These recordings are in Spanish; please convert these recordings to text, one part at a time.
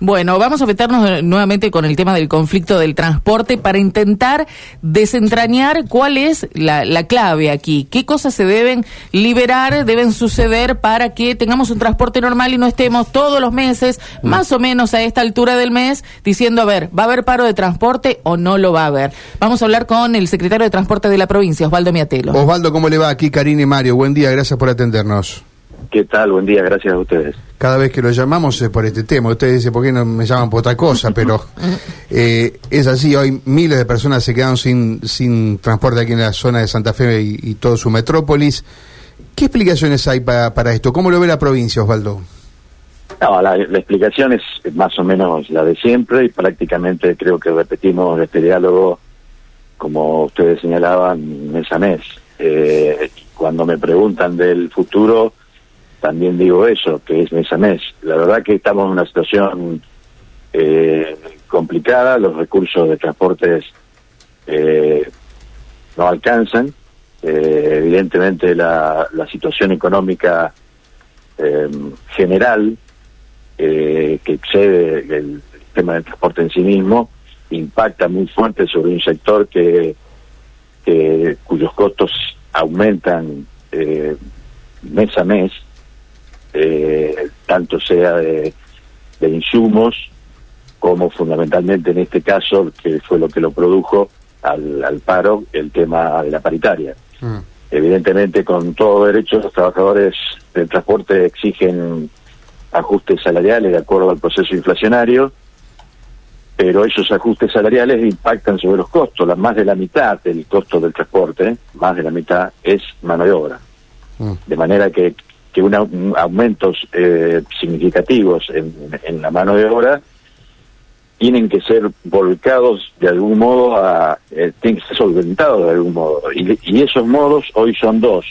Bueno, vamos a meternos nuevamente con el tema del conflicto del transporte para intentar desentrañar cuál es la, la, clave aquí, qué cosas se deben liberar, deben suceder para que tengamos un transporte normal y no estemos todos los meses, más o menos a esta altura del mes, diciendo, a ver, ¿va a haber paro de transporte o no lo va a haber? Vamos a hablar con el secretario de Transporte de la provincia, Osvaldo Miatelo. Osvaldo, ¿cómo le va? Aquí Karine y Mario, buen día, gracias por atendernos. ¿Qué tal? Buen día, gracias a ustedes. Cada vez que lo llamamos es por este tema. Usted dice, ¿por qué no me llaman por otra cosa? Pero eh, es así, hoy miles de personas se quedan sin, sin transporte aquí en la zona de Santa Fe y, y todo su metrópolis. ¿Qué explicaciones hay para, para esto? ¿Cómo lo ve la provincia, Osvaldo? No, la, la, explicación es más o menos la de siempre y prácticamente creo que repetimos este diálogo, como ustedes señalaban, mes a mes. Eh, cuando me preguntan del futuro, también digo eso, que es mes a mes. La verdad que estamos en una situación eh, complicada, los recursos de transportes eh, no alcanzan, eh, evidentemente la, la, situación económica eh, general eh, que excede el tema del transporte en sí mismo impacta muy fuerte sobre un sector que, que cuyos costos aumentan mes a mes eh, tanto sea de, de, insumos como fundamentalmente en este caso, que fue lo que lo produjo al, al paro, el tema de la paritaria. Mm. Evidentemente, con todo derecho, los trabajadores del transporte exigen ajustes salariales de acuerdo al proceso inflacionario, pero esos ajustes salariales impactan sobre los costos. La, más de la mitad del costo del transporte, más de la mitad, es mano de obra. Mm. De manera que que una, un aumentos eh, significativos en, en, la mano de obra tienen que ser volcados de algún modo a eh, tienen que ser solventados de algún modo y, y, esos modos hoy son dos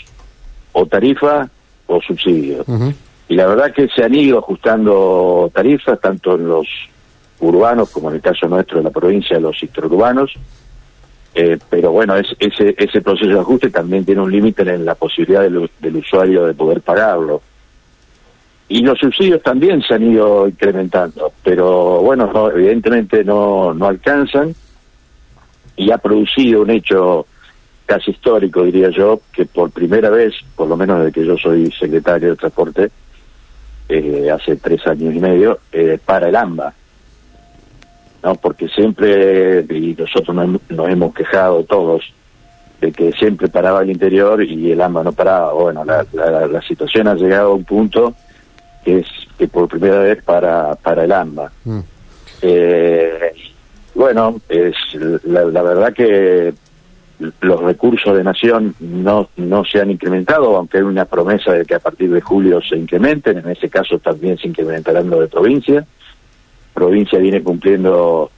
o tarifa o subsidio uh -huh. y la verdad que se han ido ajustando tarifas tanto en los urbanos como en el caso nuestro de la provincia los interurbanos eh, pero bueno, es, ese, ese proceso de ajuste también tiene un límite en la posibilidad del, usuario de poder pagarlo. Y los subsidios también se han ido incrementando, pero bueno, no, evidentemente no, no alcanzan y ha producido un hecho casi histórico, diría yo, que por primera vez, por lo menos desde que yo soy secretario de Transporte, eh, hace tres años y medio, eh, para el AMBA. ¿No? Porque siempre, y nosotros nos, nos, hemos quejado todos, de que siempre paraba el interior y el AMBA no paraba. Bueno, la, la, la situación ha llegado a un punto que es que por primera vez para, para el AMBA. Mm. Eh, bueno, es la, la, verdad que los recursos de nación no, no se han incrementado, aunque hay una promesa de que a partir de julio se incrementen, en ese caso también se incrementarán los de provincia provincia viene cumpliendo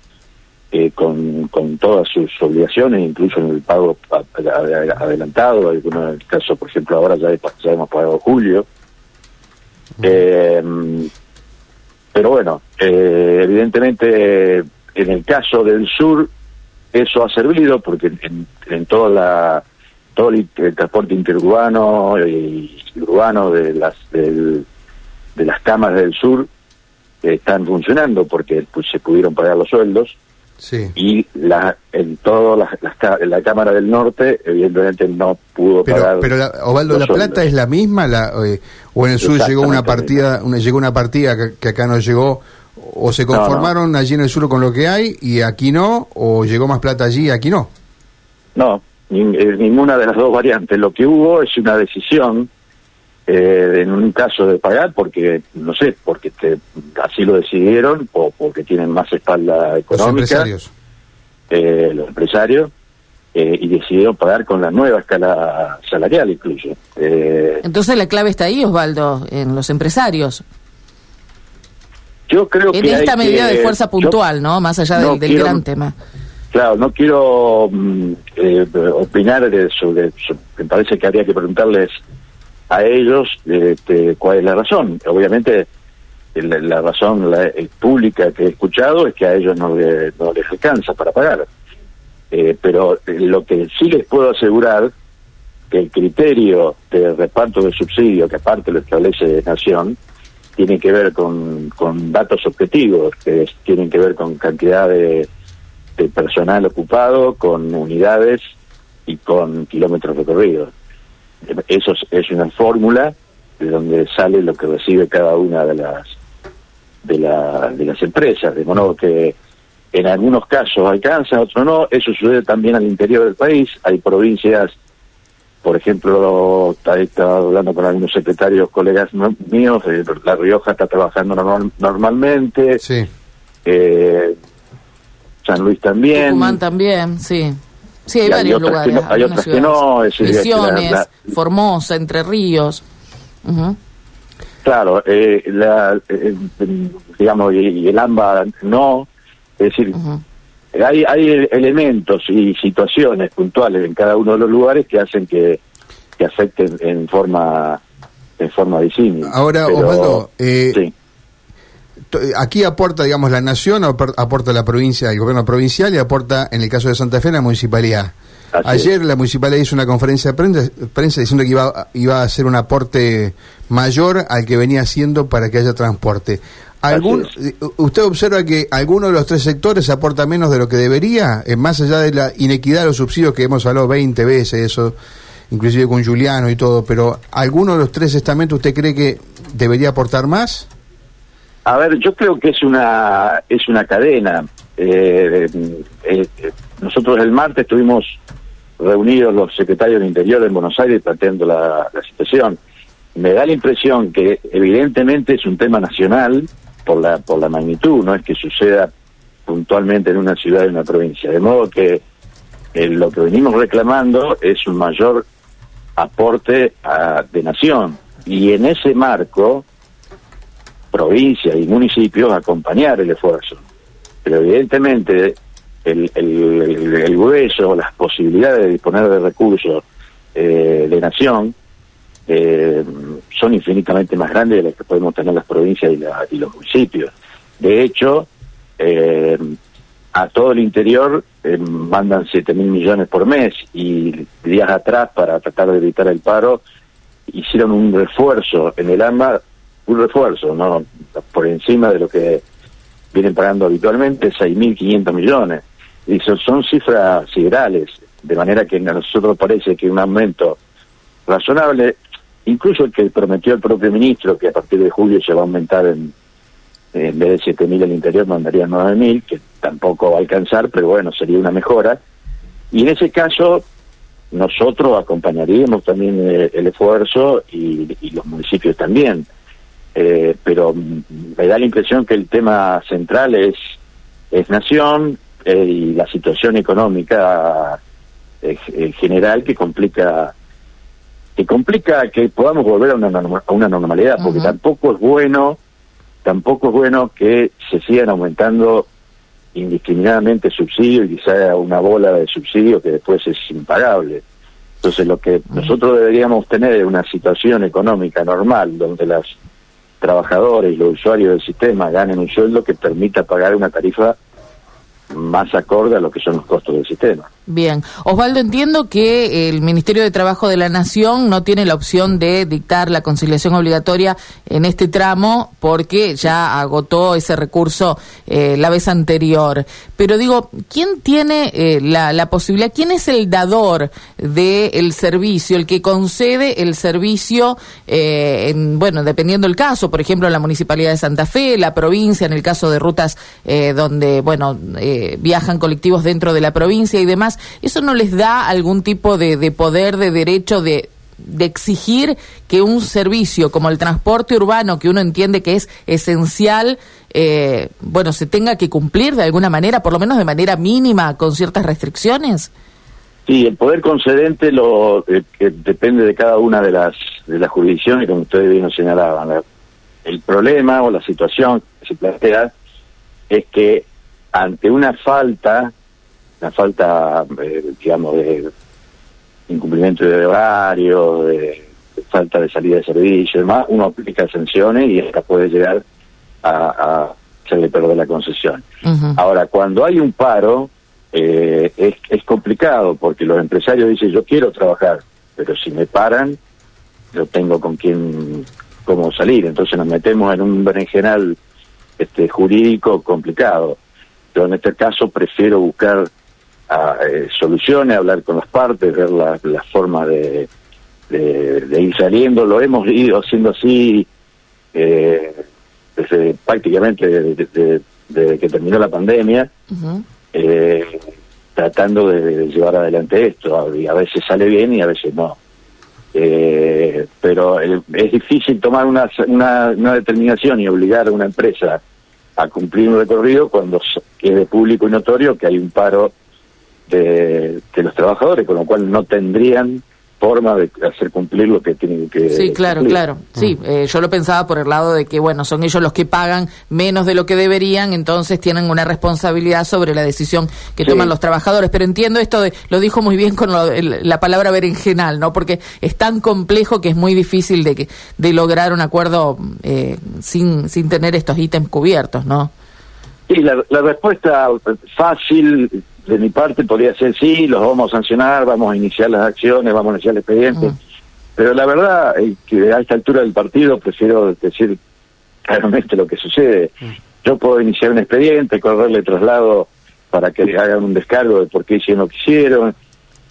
eh, con, con todas sus obligaciones, incluso en el pago adelantado, algunos el caso, por ejemplo, ahora ya, ya hemos pagado julio. Eh, pero bueno, eh, evidentemente en el caso del sur eso ha servido porque en, en toda la todo el, el, transporte interurbano y urbano de las del, de las camas del sur están funcionando porque pues, se pudieron pagar los sueldos. Sí. y la, en todo la, la, la, Cámara del Norte evidentemente no pudo pero, pagar pero la, Ovaldo la plata es la misma la, eh, o en el sur llegó una partida una, llegó una partida que, que, acá no llegó o se conformaron no, no. allí en el sur con lo que hay y aquí no o llegó más plata allí y aquí no no ni, eh, ninguna de las dos variantes. Lo que hubo es una decisión eh, en un caso de pagar porque no sé porque te, así lo decidieron o porque tienen más espalda económica los empresarios, eh, los empresarios eh, y decidieron pagar con la nueva escala salarial incluso. Eh, entonces la clave está ahí Osvaldo en los empresarios yo creo en que esta medida que, de fuerza puntual yo, no más allá no del, del quiero, gran tema. Claro, no quiero mm, eh, opinar de sobre, sobre, me parece que habría que preguntarles a ellos este, cuál es la razón. Obviamente la, razón la, pública que he escuchado es que a ellos no, le, no les alcanza para pagar. Eh, pero lo que sí les puedo asegurar que el criterio de reparto de subsidio, que aparte lo establece Nación, tiene que ver con, con datos objetivos, que tienen que ver con cantidad de, de personal ocupado, con unidades y con kilómetros recorridos. Eso es, es una fórmula de donde sale lo que recibe cada una de las de, la, de las empresas, de modo que en algunos casos alcanza, otros no. Eso sucede también al interior del país. Hay provincias, por ejemplo, estaba hablando con algunos secretarios, colegas míos, La Rioja está trabajando normalmente. Sí. Eh, San Luis también. Tucumán también, sí. Sí, hay, varios lugares. hay otras que no. Es Misiones, Formosa, Entre Ríos. Claro, eh, la, eh, digamos, y, el AMBA no. Es decir, hay, hay elementos y situaciones puntuales en cada uno de los lugares que hacen que, que afecten en forma en forma disímil. Ahora, Osvaldo, eh, sí aquí aporta, digamos, la nación, aporta la provincia, el gobierno provincial y aporta, en el caso de Santa Fe, la municipalidad. Ayer la municipalidad hizo una conferencia de prensa, diciendo que iba, iba a hacer un aporte mayor al que venía haciendo para que haya transporte. ¿Algún, ¿Usted observa que alguno de los tres sectores aporta menos de lo que debería? Eh, más allá de la inequidad de los subsidios que hemos hablado 20 veces, eso, inclusive con Juliano y todo, pero ¿alguno de los tres estamentos usted cree que debería aportar más? A ver, yo creo que es una es una cadena. Eh, eh, nosotros el martes estuvimos reunidos los secretarios de Interior en Buenos Aires planteando la, situación. Me da la impresión que evidentemente es un tema nacional por la por la magnitud, no es que suceda puntualmente en una ciudad y una provincia. De modo que eh, lo que venimos reclamando es un mayor aporte de nación. Y en ese marco, provincias y municipios acompañar el esfuerzo. Pero evidentemente el, el, el, grueso, las posibilidades de disponer de recursos eh, de nación eh, son infinitamente más grandes de las que podemos tener las provincias y, los municipios. De hecho, eh, a todo el interior mandan 7 mil millones por mes y días atrás, para tratar de evitar el paro, hicieron un refuerzo en el AMBA un refuerzo, no por encima de lo que vienen pagando habitualmente, 6.500 millones. Y son, cifras siderales, de manera que a nosotros parece que un aumento razonable, incluso el que prometió el propio ministro, que a partir de julio se va a aumentar en, en vez de 7.000 el interior, mandaría 9.000, que tampoco va a alcanzar, pero bueno, sería una mejora. Y en ese caso, nosotros acompañaríamos también eh, el, esfuerzo y los municipios también. Eh, pero me da la impresión que el tema central es, es nación eh, y la situación económica en eh, general que complica que complica que podamos volver a una, a una normalidad, porque tampoco es bueno, tampoco es bueno que se sigan aumentando indiscriminadamente subsidios y quizá una bola de subsidios que después es impagable. Entonces lo que nosotros deberíamos tener es una situación económica normal, donde las trabajadores los usuarios del sistema ganen un sueldo que permita pagar una tarifa más acorde a lo que son los costos del sistema. Bien. Osvaldo, entiendo que el Ministerio de Trabajo de la Nación no tiene la opción de dictar la conciliación obligatoria en este tramo porque ya agotó ese recurso eh, la vez anterior. Pero digo, ¿quién tiene eh, la, posibilidad, quién es el dador del servicio, el que concede el servicio, eh, en, bueno, dependiendo del caso, por ejemplo, la Municipalidad de Santa Fe, la provincia, en el caso de rutas donde, bueno, viajan colectivos dentro de la provincia y demás? ¿Eso no les da algún tipo de, poder, de derecho de, exigir que un servicio como el transporte urbano, que uno entiende que es esencial, eh, bueno, se tenga que cumplir de alguna manera, por lo menos de manera mínima, con ciertas restricciones? Sí, el poder concedente lo eh, que depende de cada una de las de las jurisdicciones, como ustedes bien señalaban. El problema o la situación que se plantea es que ante una falta la falta, eh, digamos, de incumplimiento de horario, de, falta de salida de servicio y demás, uno aplica sanciones y esta puede llegar a, a hacerle perder la concesión. Ahora, cuando hay un paro, eh, es, es complicado porque los empresarios dicen yo quiero trabajar, pero si me paran, yo tengo con quién cómo salir. Entonces nos metemos en un berenjenal este, jurídico complicado. Pero en este caso prefiero buscar ah, eh, soluciones, hablar con las partes, ver la, la forma de, de, ir saliendo. Lo hemos ido haciendo así eh, desde prácticamente desde, que terminó la pandemia, eh, tratando de, llevar adelante esto. Y a veces sale bien y a veces no. Eh, pero es difícil tomar una, una, una determinación y obligar a una empresa a cumplir un recorrido cuando quede público y notorio que hay un paro de, de los trabajadores, con lo cual no tendrían forma de hacer cumplir lo que tienen que sí claro claro. Sí mm. eh, yo lo pensaba por el lado de que bueno son ellos los que pagan menos de lo que deberían entonces tienen una responsabilidad sobre la decisión que toman los trabajadores. Pero entiendo esto de lo dijo muy bien con la palabra berenjenal no porque es tan complejo que es muy difícil de que de lograr un acuerdo eh, sin sin tener estos ítems cubiertos no sí la, la respuesta fácil de mi parte podría ser sí, los vamos a sancionar, vamos a iniciar las acciones, vamos a iniciar el expediente. Pero la verdad es que a esta altura del partido prefiero decir claramente lo que sucede. Yo puedo iniciar un expediente, correrle traslado para que hagan un descargo de por qué hicieron lo que hicieron,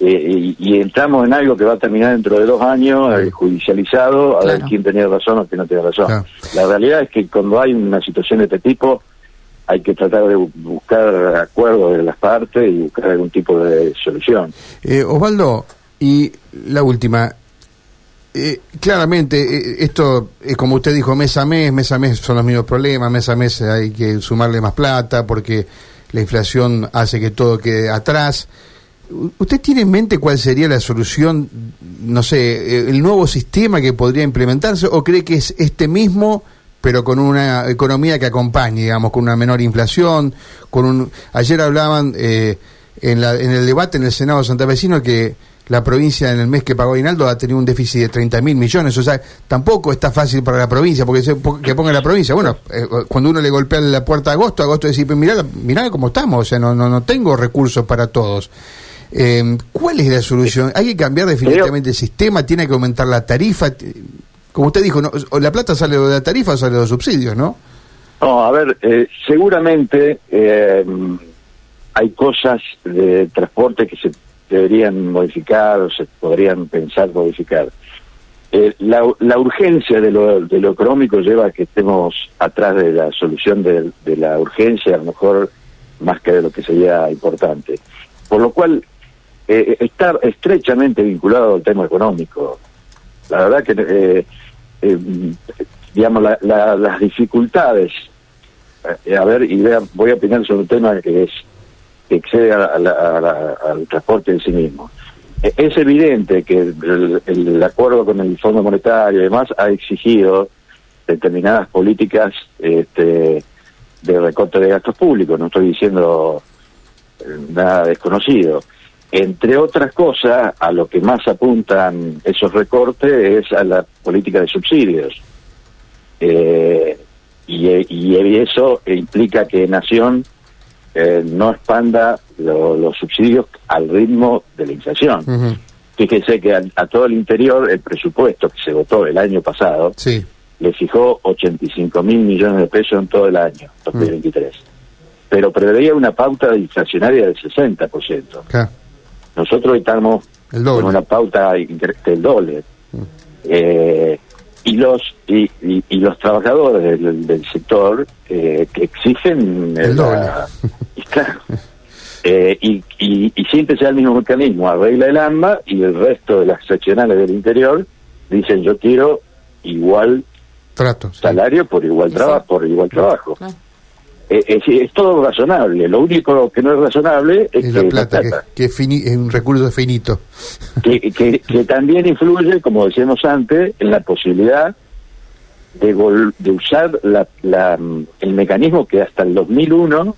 eh, y, entramos en algo que va a terminar dentro de dos años, eh, judicializado, a ver quién tenía razón o quién no tiene razón. La realidad es que cuando hay una situación de este tipo, hay que tratar de buscar acuerdos de las partes y buscar algún tipo de solución. Eh, Osvaldo, y la última. Eh, claramente, eh, esto, es como usted dijo, mes a mes, mes a mes son los mismos problemas, mes a mes hay que sumarle más plata porque la inflación hace que todo quede atrás. ¿Usted tiene en mente cuál sería la solución, no sé, el nuevo sistema que podría implementarse o cree que es este mismo? Pero con una economía que acompañe, digamos, con una menor inflación, con un... Ayer hablaban eh, en, la, en el debate en el Senado santafesino que la provincia en el mes que pagó Inaldo ha tenido un déficit de 30 mil millones, o sea, tampoco está fácil para la provincia, porque se, que ponga la provincia, bueno, eh, cuando uno le golpea la puerta a agosto, agosto dice, mirá, mirá cómo estamos, o sea, no, no, no tengo recursos para todos. Eh, ¿Cuál es la solución? ¿Hay que cambiar definitivamente el sistema? ¿Tiene que aumentar la tarifa? Como usted dijo, ¿no? la plata sale de la tarifa o sale de los subsidios, ¿no? No, a ver, eh, seguramente eh, hay cosas de transporte que se deberían modificar o se podrían pensar modificar. Eh, la, urgencia de lo, de lo económico lleva a que estemos atrás de la solución de, de, la urgencia, a lo mejor más que de lo que sería importante. Por lo cual, estar estrechamente vinculado al tema económico. La verdad que eh, digamos, las dificultades. Eh, a ver, y voy a opinar sobre un tema que es que excede al transporte en sí mismo. E, es evidente que el, acuerdo con el Fondo Monetario y demás ha exigido determinadas políticas este, de recorte de gastos públicos. No estoy diciendo eh, nada desconocido. Entre otras cosas, a lo que más apuntan esos recortes es a la política de subsidios. Eh, y, eso implica que Nación eh, no expanda los subsidios al ritmo de la inflación. Fíjese que a, todo el interior el presupuesto que se votó el año pasado le fijó 85 mil millones de pesos en todo el año, 2023. Pero preveía una pauta inflacionaria del 60%. Claro. Nosotros estamos con una pauta del doble. Mm. Eh, y los y, los trabajadores del, sector eh, que exigen el doble. y claro eh, y, y, siempre sea el mismo mecanismo arregla el AMBA y el resto de las seccionales del interior dicen yo quiero igual Trato, salario por igual trabajo por igual trabajo eh, eh, es, todo razonable. Lo único que no es razonable es, la plata, que, es, un recurso finito. Que, que, también influye, como decíamos antes, en la posibilidad de, de usar la, la, el mecanismo que hasta el 2001,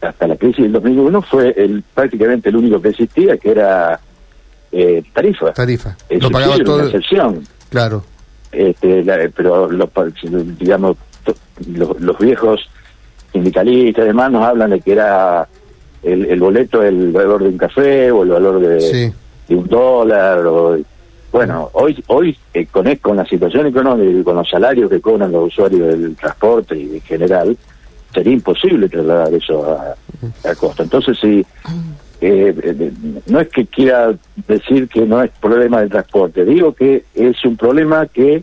hasta la crisis del 2001, fue el prácticamente el único que existía, que era eh, tarifa. Tarifa. Lo pagaba todo. Excepción. Claro. Este, pero, digamos, los viejos sindicalistas y demás nos hablan de que era el, boleto el valor de un café o el valor de, un dólar. Bueno, hoy hoy eh, con, e, con la situación económica y con los salarios que cobran los usuarios del transporte y en general, sería imposible trasladar eso a, a costa. Entonces, si eh, eh, no es que quiera decir que no es problema del transporte, digo que es un problema que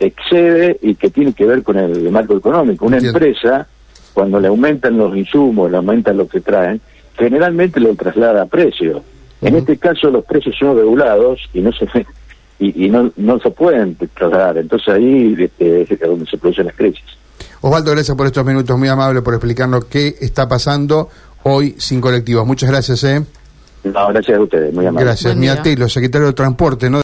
excede y que tiene que ver con el marco económico. Una Entiendo. empresa, cuando le aumentan los insumos, le aumentan lo que traen, generalmente lo traslada a precio. En este caso los precios son regulados y no se y, y no, no se pueden trasladar. Entonces ahí este, es donde se producen las crisis. Osvaldo, gracias por estos minutos, muy amable por explicarnos qué está pasando hoy sin colectivos. Muchas gracias, ¿eh? No, gracias a ustedes, muy amable. Gracias. Buen Mía día. Telo, secretario de Transporte, ¿no?